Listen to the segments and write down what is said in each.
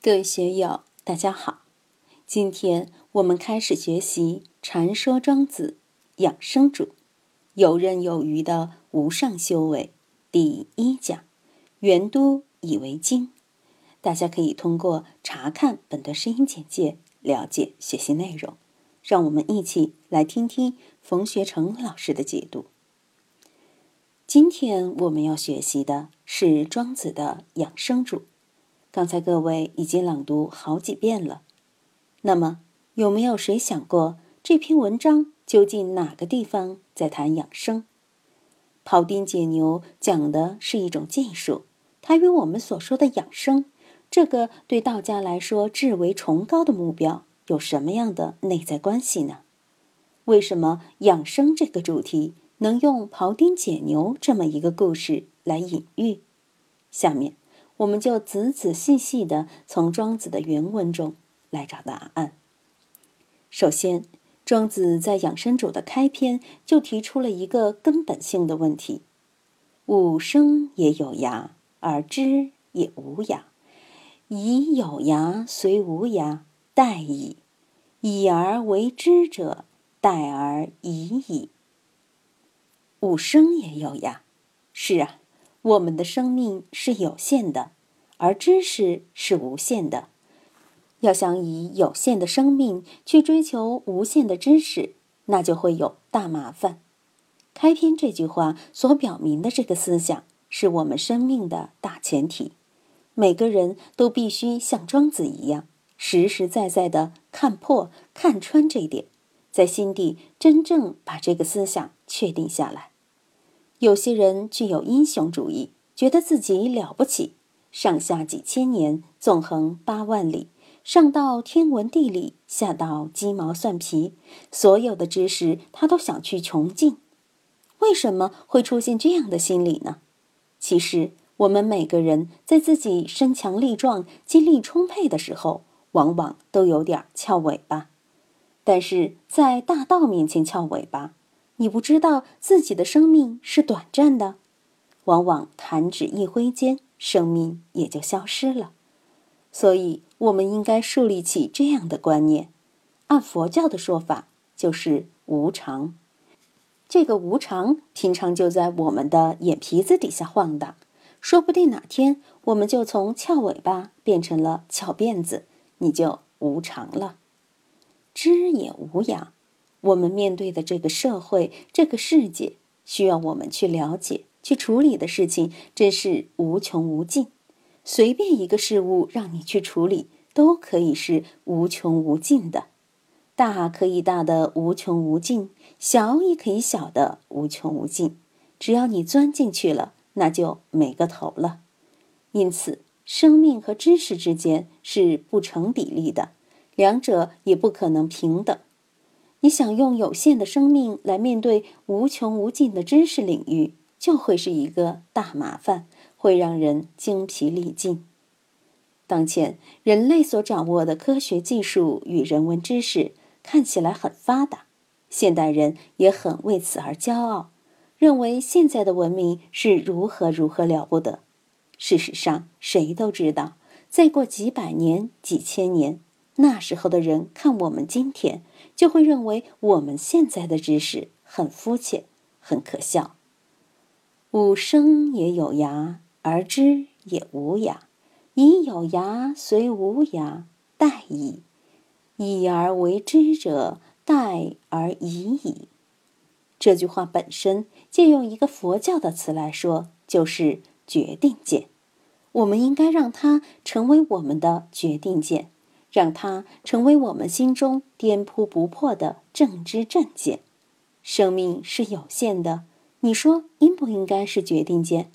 各位学友，大家好！今天我们开始学习《禅说庄子养生主游刃有余的无上修为》第一讲“元都以为经”。大家可以通过查看本段声音简介了解学习内容。让我们一起来听听冯学成老师的解读。今天我们要学习的是庄子的养生主。刚才各位已经朗读好几遍了，那么有没有谁想过这篇文章究竟哪个地方在谈养生？庖丁解牛讲的是一种技术，它与我们所说的养生这个对道家来说至为崇高的目标有什么样的内在关系呢？为什么养生这个主题能用庖丁解牛这么一个故事来隐喻？下面。我们就仔仔细细的从庄子的原文中来找答案。首先，庄子在养生主的开篇就提出了一个根本性的问题：吾生也有涯，而知也无涯。以有涯随无涯，殆矣；以而为知者，殆而已矣。吾生也有涯，是啊。我们的生命是有限的，而知识是无限的。要想以有限的生命去追求无限的知识，那就会有大麻烦。开篇这句话所表明的这个思想，是我们生命的大前提。每个人都必须像庄子一样，实实在在的看破、看穿这一点，在心底真正把这个思想确定下来。有些人具有英雄主义，觉得自己了不起，上下几千年，纵横八万里，上到天文地理，下到鸡毛蒜皮，所有的知识他都想去穷尽。为什么会出现这样的心理呢？其实，我们每个人在自己身强力壮、精力充沛的时候，往往都有点翘尾巴，但是在大道面前翘尾巴。你不知道自己的生命是短暂的，往往弹指一挥间，生命也就消失了。所以，我们应该树立起这样的观念：按佛教的说法，就是无常。这个无常，平常就在我们的眼皮子底下晃荡，说不定哪天我们就从翘尾巴变成了翘辫子，你就无常了。知也无涯。我们面对的这个社会、这个世界，需要我们去了解、去处理的事情，真是无穷无尽。随便一个事物让你去处理，都可以是无穷无尽的。大可以大的无穷无尽，小也可以小的无穷无尽。只要你钻进去了，那就没个头了。因此，生命和知识之间是不成比例的，两者也不可能平等。你想用有限的生命来面对无穷无尽的知识领域，就会是一个大麻烦，会让人精疲力尽。当前人类所掌握的科学技术与人文知识看起来很发达，现代人也很为此而骄傲，认为现在的文明是如何如何了不得。事实上，谁都知道，再过几百年、几千年。那时候的人看我们今天，就会认为我们现在的知识很肤浅、很可笑。吾生也有涯，而知也无涯。以有涯随无涯，殆矣；以而为知者，殆而已矣。这句话本身借用一个佛教的词来说，就是决定见。我们应该让它成为我们的决定见。让它成为我们心中颠扑不破的正知正见。生命是有限的，你说应不应该是决定见？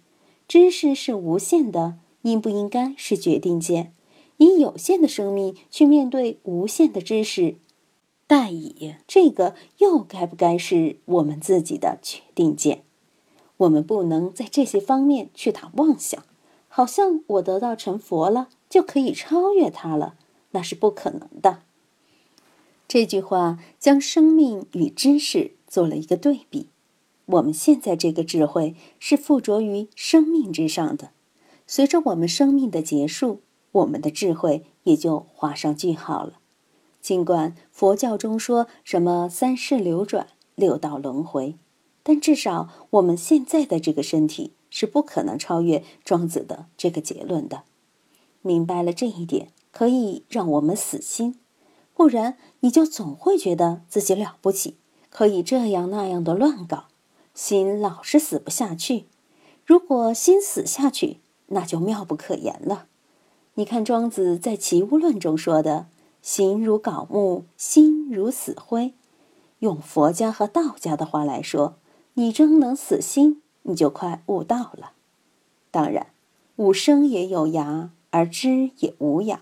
知识是无限的，应不应该是决定见？以有限的生命去面对无限的知识，待以这个又该不该是我们自己的决定见？我们不能在这些方面去打妄想，好像我得到成佛了就可以超越他了。那是不可能的。这句话将生命与知识做了一个对比。我们现在这个智慧是附着于生命之上的。随着我们生命的结束，我们的智慧也就画上句号了。尽管佛教中说什么三世流转、六道轮回，但至少我们现在的这个身体是不可能超越庄子的这个结论的。明白了这一点，可以让我们死心，不然你就总会觉得自己了不起，可以这样那样的乱搞，心老是死不下去。如果心死下去，那就妙不可言了。你看庄子在《齐物论》中说的：“心如槁木，心如死灰。”用佛家和道家的话来说，你真能死心，你就快悟道了。当然，吾生也有涯，而知也无涯，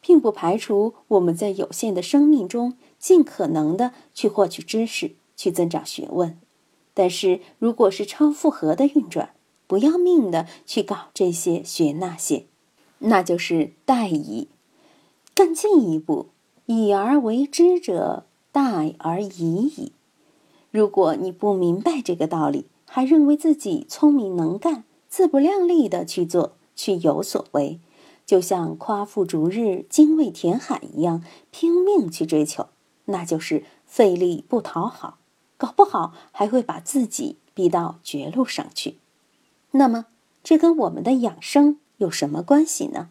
并不排除我们在有限的生命中尽可能的去获取知识，去增长学问。但是，如果是超负荷的运转，不要命的去搞这些学那些，那就是殆矣。更进一步，以而为之者，殆而已矣。如果你不明白这个道理，还认为自己聪明能干、自不量力的去做、去有所为，就像夸父逐日、精卫填海一样，拼命去追求，那就是费力不讨好，搞不好还会把自己逼到绝路上去。那么，这跟我们的养生有什么关系呢？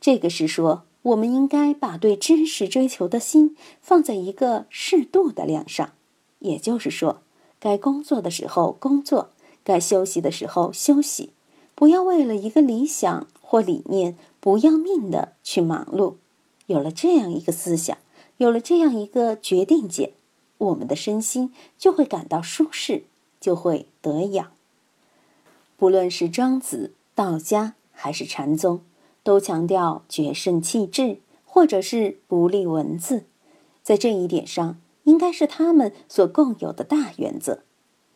这个是说，我们应该把对知识追求的心放在一个适度的量上，也就是说，该工作的时候工作，该休息的时候休息，不要为了一个理想或理念不要命的去忙碌。有了这样一个思想，有了这样一个决定点，我们的身心就会感到舒适，就会得养。不论是庄子、道家还是禅宗，都强调决胜气质，或者是不立文字。在这一点上，应该是他们所共有的大原则。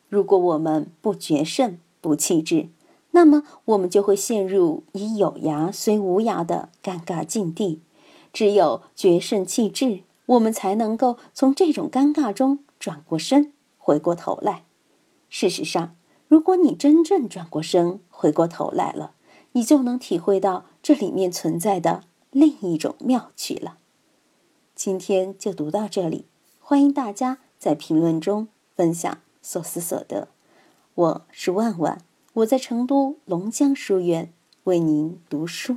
如果我们不绝圣、不气质，那么我们就会陷入以有涯虽无涯的尴尬境地。只有决胜气质，我们才能够从这种尴尬中转过身，回过头来。事实上，如果你真正转过身，回过头来了，你就能体会到这里面存在的另一种妙趣了。今天就读到这里，欢迎大家在评论中分享所思所得。我是万万，我在成都龙江书院为您读书。